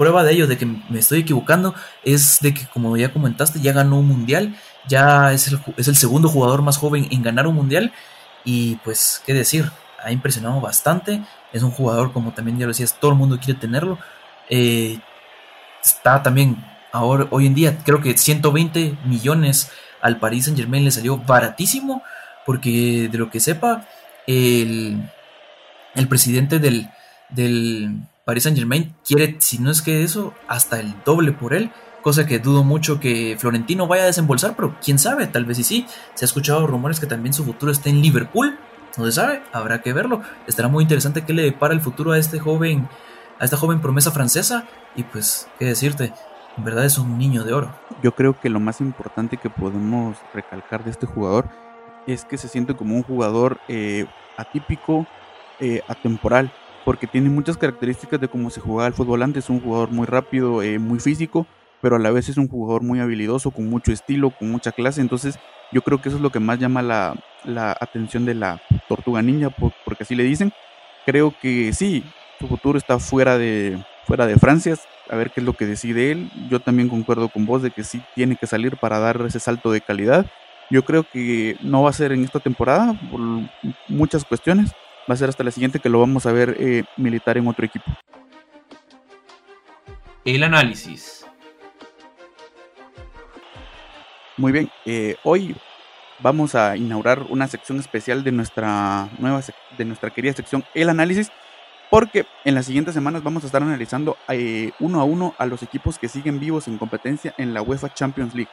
prueba de ello, de que me estoy equivocando, es de que, como ya comentaste, ya ganó un mundial, ya es el, es el segundo jugador más joven en ganar un mundial, y pues, qué decir, ha impresionado bastante, es un jugador, como también ya lo decías, todo el mundo quiere tenerlo, eh, está también, ahora, hoy en día, creo que 120 millones al Paris Saint Germain le salió baratísimo, porque de lo que sepa, el, el presidente del, del Paris Saint Germain quiere, si no es que eso, hasta el doble por él, cosa que dudo mucho que Florentino vaya a desembolsar, pero quién sabe, tal vez y sí. Se ha escuchado rumores que también su futuro está en Liverpool, no se sabe, habrá que verlo. Estará muy interesante qué le depara el futuro a este joven, a esta joven promesa francesa, y pues, qué decirte, en verdad es un niño de oro. Yo creo que lo más importante que podemos recalcar de este jugador es que se siente como un jugador eh, atípico, eh, atemporal, porque tiene muchas características de cómo se jugaba el fútbol antes. Un jugador muy rápido, eh, muy físico, pero a la vez es un jugador muy habilidoso, con mucho estilo, con mucha clase. Entonces, yo creo que eso es lo que más llama la, atención de la tortuga niña, porque así le dicen. Creo que sí, su futuro está fuera de, fuera de Francia. A ver qué es lo que decide él. Yo también concuerdo con vos de que sí tiene que salir para dar ese salto de calidad. Yo creo que no va a ser en esta temporada por muchas cuestiones. Va a ser hasta la siguiente que lo vamos a ver eh, militar en otro equipo. El análisis. Muy bien, eh, hoy vamos a inaugurar una sección especial de nuestra nueva de nuestra querida sección El análisis porque en las siguientes semanas vamos a estar analizando eh, uno a uno a los equipos que siguen vivos en competencia en la UEFA Champions League.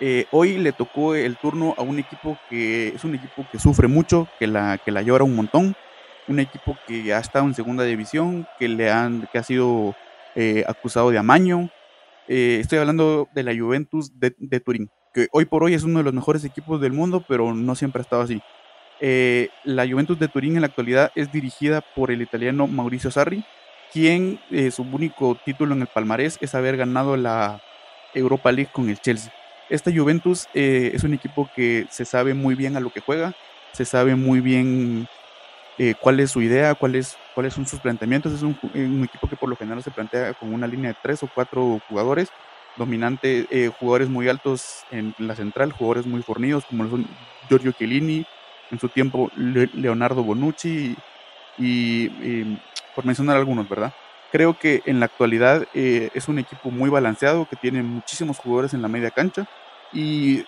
Eh, hoy le tocó el turno a un equipo que es un equipo que sufre mucho, que la, que la llora un montón, un equipo que ha estado en segunda división, que, le han, que ha sido eh, acusado de amaño. Eh, estoy hablando de la Juventus de, Turín, que hoy por hoy es uno de los mejores equipos del mundo, pero no siempre ha estado así. la Juventus de Turín en la actualidad es dirigida por el italiano Mauricio Sarri, quien su único título en el palmarés es haber ganado la Europa League con el Chelsea. Esta Juventus eh, es un equipo que se sabe muy bien a lo que juega, se sabe muy bien eh, cuál es su idea, cuáles son sus planteamientos. Es un, equipo que por lo general se plantea con una línea de tres o cuatro jugadores, dominante, eh, jugadores muy altos en la central, jugadores muy fornidos como son Giorgio Chiellini, en su tiempo Leonardo Bonucci y, por mencionar algunos, ¿verdad? Creo que en la actualidad eh, es un equipo muy balanceado, que tiene muchísimos jugadores en la media cancha y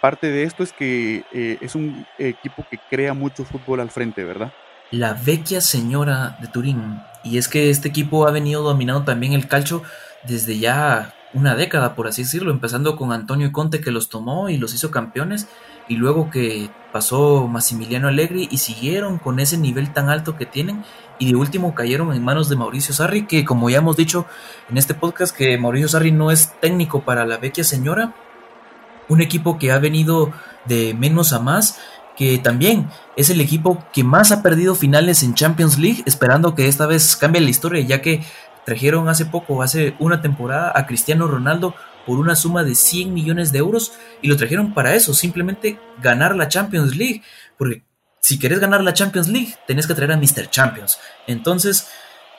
parte de esto es que eh, es un equipo que crea mucho fútbol al frente, ¿verdad? La vecchia señora de Turín. Y es que este equipo ha venido dominando también el calcio desde ya una década, por así decirlo, empezando con Antonio Conte que los tomó y los hizo campeones, y luego que pasó Massimiliano Allegri y siguieron con ese nivel tan alto que tienen, y de último cayeron en manos de Mauricio Sarri, que como ya hemos dicho en este podcast, que Mauricio Sarri no es técnico para la vecchia señora, un equipo que ha venido de menos a más, que también es el equipo que más ha perdido finales en Champions League, esperando que esta vez cambie la historia, ya que trajeron hace poco, hace una temporada, a Cristiano Ronaldo por una suma de 100 millones de euros y lo trajeron para eso, simplemente ganar la Champions League, porque si querés ganar la Champions League, tenés que traer a Mr. Champions. Entonces,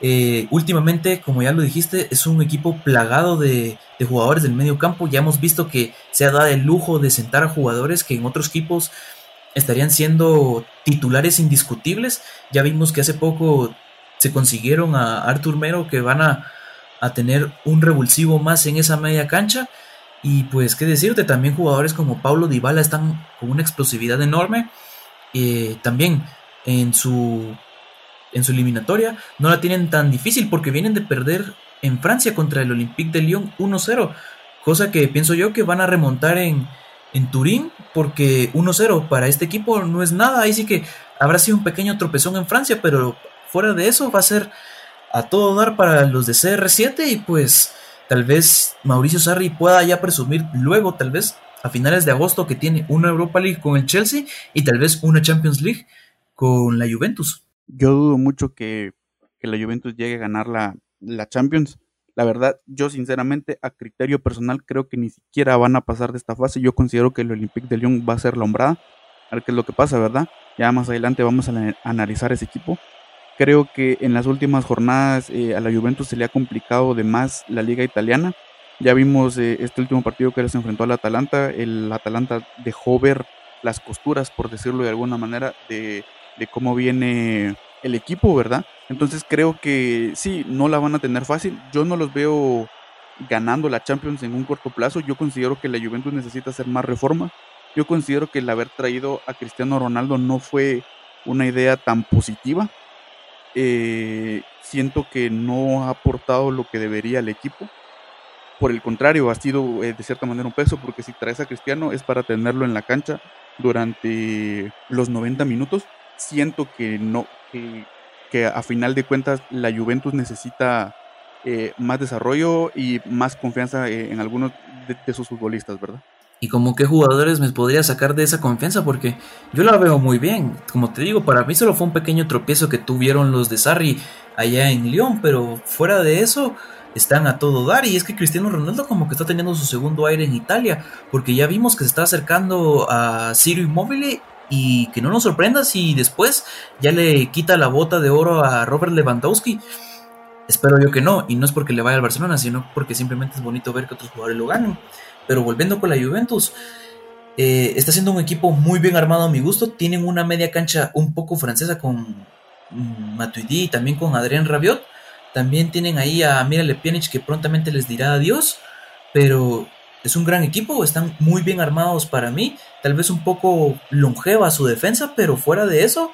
eh, últimamente, como ya lo dijiste, es un equipo plagado de, jugadores del medio campo. Ya hemos visto que se ha dado el lujo de sentar a jugadores que en otros equipos estarían siendo titulares indiscutibles. Ya vimos que hace poco se consiguieron a Artur Mero que van a, a tener un revulsivo más en esa media cancha. Y pues, qué decirte, también jugadores como Paulo Dybala están con una explosividad enorme. Eh, también en su, en su eliminatoria no la tienen tan difícil porque vienen de perder en Francia contra el Olympique de Lyon 1-0. Cosa que pienso yo que van a remontar en, en Turín porque 1-0 para este equipo no es nada. Ahí sí que habrá sido un pequeño tropezón en Francia, pero fuera de eso va a ser a todo dar para los de CR7 y pues tal vez Mauricio Sarri pueda ya presumir luego, tal vez a finales de agosto, que tiene una Europa League con el Chelsea y tal vez una Champions League con la Juventus. Yo dudo mucho que, la Juventus llegue a ganar la, la Champions. La verdad, yo sinceramente, a criterio personal, creo que ni siquiera van a pasar de esta fase. Yo considero que el Olympique de Lyon va a ser la hombrada. A ver qué es lo que pasa, ¿verdad? Ya más adelante vamos a analizar ese equipo. Creo que en las últimas jornadas eh, a la Juventus se le ha complicado de más la liga italiana. Ya vimos eh, este último partido que les enfrentó al Atalanta. El Atalanta dejó ver las costuras, por decirlo de alguna manera, de, de cómo viene el equipo, ¿verdad? Entonces creo que sí, no la van a tener fácil. Yo no los veo ganando la Champions en un corto plazo. Yo considero que la Juventus necesita hacer más reforma. Yo considero que el haber traído a Cristiano Ronaldo no fue una idea tan positiva. Eh, siento que no ha aportado lo que debería al equipo. Por el contrario, ha sido eh, de cierta manera un peso, porque si traes a Cristiano es para tenerlo en la cancha durante los 90 minutos. Siento que no, que, a final de cuentas la Juventus necesita eh, más desarrollo y más confianza en algunos de sus futbolistas, ¿verdad? Y como qué jugadores me podría sacar de esa confianza porque yo la veo muy bien. Como te digo, para mí solo fue un pequeño tropiezo que tuvieron los de Sarri allá en Lyon, pero fuera de eso están a todo dar y es que Cristiano Ronaldo como que está teniendo su segundo aire en Italia, porque ya vimos que se está acercando a Ciro Immobile y que no nos sorprenda si después ya le quita la bota de oro a Robert Lewandowski. Espero yo que no, y no es porque le vaya al Barcelona, sino porque simplemente es bonito ver que otros jugadores lo ganen. Pero volviendo con la Juventus, eh, está siendo un equipo muy bien armado a mi gusto. Tienen una media cancha un poco francesa con Matuidi y también con Adrián Rabiot. También tienen ahí a Mirale Pjanic que prontamente les dirá adiós. Pero es un gran equipo, están muy bien armados para mí. Tal vez un poco longeva su defensa, pero fuera de eso,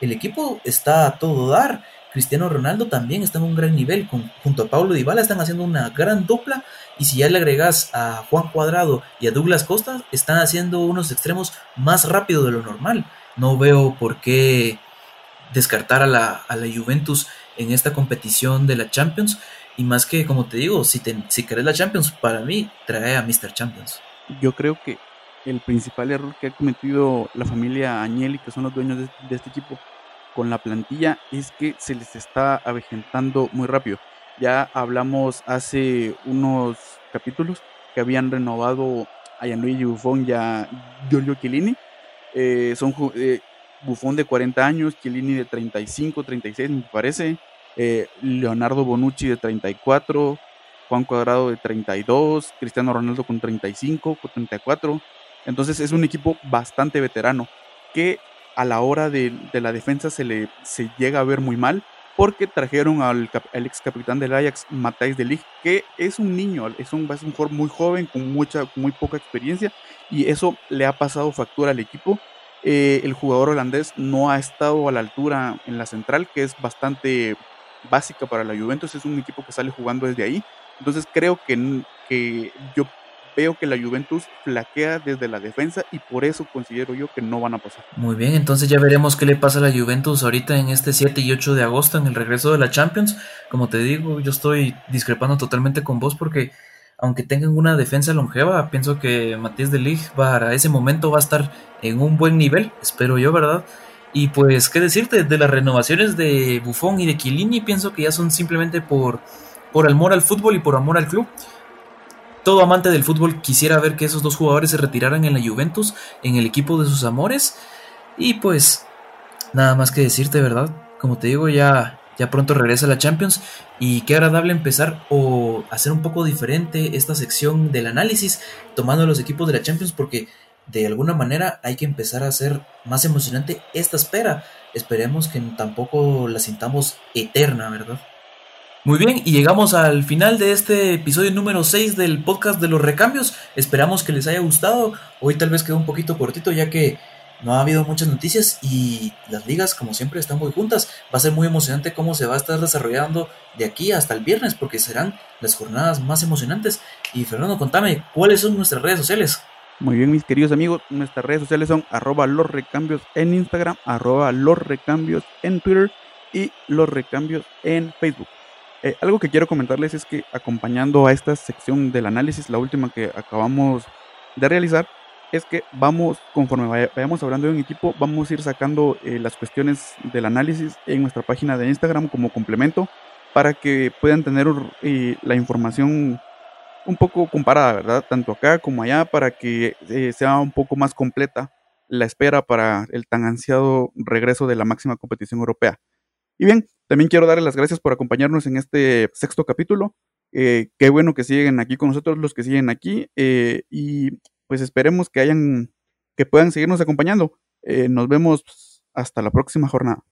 el equipo está a todo dar. Cristiano Ronaldo también está en un gran nivel. junto a Paulo Dybala están haciendo una gran dupla. Y si ya le agregas a Juan Cuadrado y a Douglas Costa, están haciendo unos extremos más rápido de lo normal. No veo por qué descartar a la, Juventus en esta competición de la Champions. Y más que, como te digo, si, si querés la Champions, para mí trae a Mr. Champions. Yo creo que el principal error que ha cometido la familia Agnelli, que son los dueños de este equipo, con la plantilla es que se les está avejentando muy rápido. Ya hablamos hace unos capítulos que habían renovado a Gianluigi Buffon y a Giorgio Chiellini. Eh, son eh, Buffon de 40 años, Chiellini de 35, 36 me parece, eh, Leonardo Bonucci de 34, Juan Cuadrado de 32, Cristiano Ronaldo con 35, con 34. Entonces es un equipo bastante veterano que a la hora de, la defensa se le se llega a ver muy mal porque trajeron al, ex capitán del Ajax, Matthijs de Ligt, que es un niño, es un, es un jugador muy joven, con mucha, muy poca experiencia, y eso le ha pasado factura al equipo. Eh, el jugador holandés no ha estado a la altura en la central, que es bastante básica para la Juventus, es un equipo que sale jugando desde ahí. Entonces creo que, que yo veo que la Juventus flaquea desde la defensa y por eso considero yo que no van a pasar. Muy bien, entonces ya veremos qué le pasa a la Juventus ahorita en este 7 y 8 de agosto en el regreso de la Champions. Como te digo, yo estoy discrepando totalmente con vos porque aunque tengan una defensa longeva, pienso que Matías de Ligt para ese momento va a estar en un buen nivel, espero yo, ¿verdad? Y pues, ¿qué decirte? De las renovaciones de Buffon y de Chiellini, pienso que ya son simplemente por, por amor al fútbol y por amor al club todo amante del fútbol quisiera ver que esos dos jugadores se retiraran en la Juventus, en el equipo de sus amores. Y pues, nada más que decirte, ¿verdad? Como te digo, ya, ya pronto regresa la Champions. Y qué agradable empezar o hacer un poco diferente esta sección del análisis, tomando los equipos de la Champions, porque de alguna manera hay que empezar a hacer más emocionante esta espera. Esperemos que tampoco la sintamos eterna, ¿verdad? Muy bien, y llegamos al final de este episodio número 6 del podcast de los recambios. Esperamos que les haya gustado. Hoy tal vez quedó un poquito cortito ya que no ha habido muchas noticias y las ligas como siempre están muy juntas. Va a ser muy emocionante cómo se va a estar desarrollando de aquí hasta el viernes porque serán las jornadas más emocionantes. Y Fernando, contame, ¿cuáles son nuestras redes sociales? Muy bien, mis queridos amigos, nuestras redes sociales son arroba los recambios en Instagram, arroba los recambios en Twitter y los recambios en Facebook. Eh, algo que quiero comentarles es que acompañando a esta sección del análisis, la última que acabamos de realizar, es que vamos, conforme vayamos hablando de un equipo, vamos a ir sacando eh, las cuestiones del análisis en nuestra página de Instagram como complemento para que puedan tener eh, la información un poco comparada, ¿verdad? Tanto acá como allá, para que sea un poco más completa la espera para el tan ansiado regreso de la máxima competición europea. Y bien, también quiero darles las gracias por acompañarnos en este sexto capítulo. Eh, qué bueno que siguen aquí con nosotros los que siguen aquí eh, y pues esperemos que hayan que puedan seguirnos acompañando. Eh, nos vemos hasta la próxima jornada.